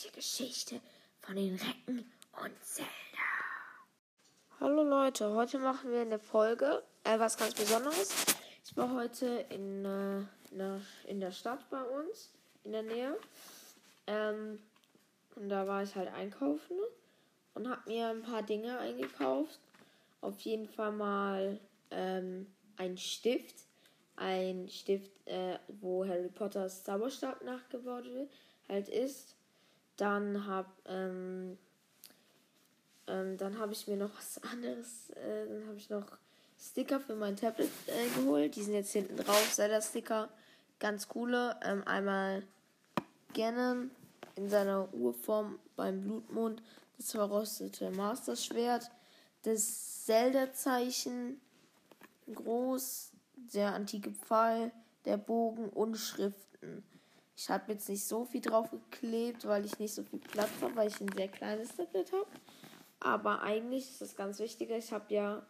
unglaubliche Geschichte von den Recken und Zelda. Hallo Leute, heute machen wir eine Folge, äh, was ganz Besonderes. Ich war heute in, äh, in der Stadt bei uns, in der Nähe. Ähm, und da war ich halt einkaufen und habe mir ein paar Dinge eingekauft. Auf jeden Fall mal ähm, ein Stift. Ein Stift, äh, wo Harry Potters Zauberstab nachgebaut wird, halt ist. Dann habe ähm, ähm, dann habe ich mir noch was anderes. Äh, dann habe ich noch Sticker für mein Tablet äh, geholt. Die sind jetzt hinten drauf. Zelda-Sticker. Ganz coole. Ähm, einmal Ganon in seiner Urform beim Blutmond. Das verrostete Master-Schwert. Das Zelda-Zeichen. Groß. Der antike Pfeil. Der Bogen und Schriften. Ich habe jetzt nicht so viel drauf geklebt, weil ich nicht so viel Platz habe, weil ich ein sehr kleines Tablet habe. Aber eigentlich ist das ganz Wichtige. Ich habe ja,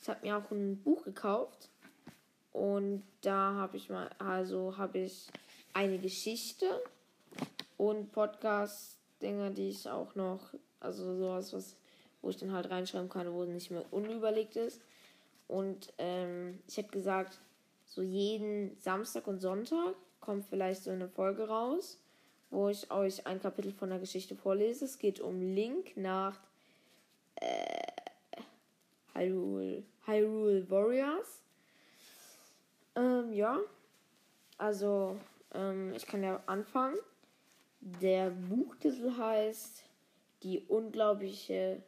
ich habe mir auch ein Buch gekauft und da habe ich mal, also habe ich eine Geschichte und Podcast-Dinge, die ich auch noch, also sowas, was, wo ich dann halt reinschreiben kann, wo es nicht mehr unüberlegt ist. Und ähm, ich hätte gesagt, so jeden Samstag und Sonntag kommt vielleicht so eine Folge raus, wo ich euch ein Kapitel von der Geschichte vorlese. Es geht um Link nach äh, Hyrule, Hyrule Warriors. Ähm, ja, also ähm, ich kann ja anfangen. Der Buchtitel heißt Die unglaubliche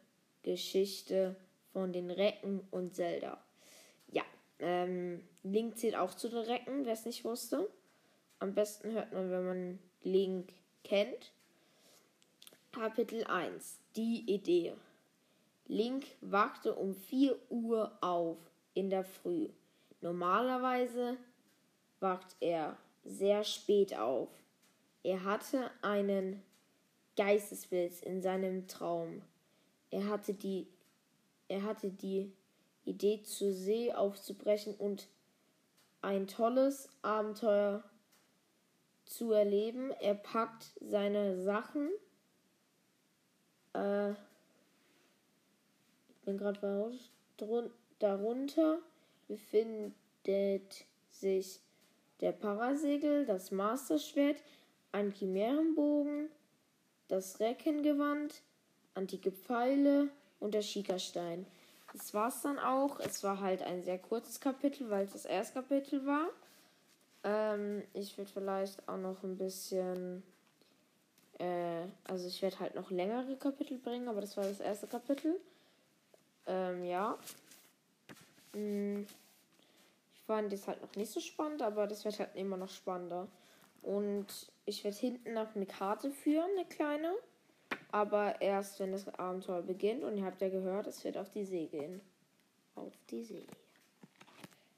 Geschichte von den Recken und Zelda. Ja, ähm, Link zählt auch zu den Recken, wer es nicht wusste. Am besten hört man, wenn man Link kennt. Kapitel 1. Die Idee. Link wachte um 4 Uhr auf in der Früh. Normalerweise wacht er sehr spät auf. Er hatte einen Geistesblitz in seinem Traum. Er hatte die, er hatte die Idee, zur See aufzubrechen und ein tolles Abenteuer zu erleben. Er packt seine Sachen. Äh, bin gerade darunter befindet sich der Parasegel, das Masterschwert, ein Chimärenbogen, das Reckengewand, antike Pfeile und der Schikastein. Das war's dann auch. Es war halt ein sehr kurzes Kapitel, weil es das erste Kapitel war. Ähm, ich würde vielleicht auch noch ein bisschen. Äh, also ich werde halt noch längere Kapitel bringen, aber das war das erste Kapitel. Ähm, ja. Hm. Ich fand das halt noch nicht so spannend, aber das wird halt immer noch spannender. Und ich werde hinten noch eine Karte führen, eine kleine. Aber erst, wenn das Abenteuer beginnt. Und ihr habt ja gehört, es wird auf die See gehen. Auf die See.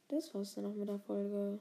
Das war's dann noch mit der Folge.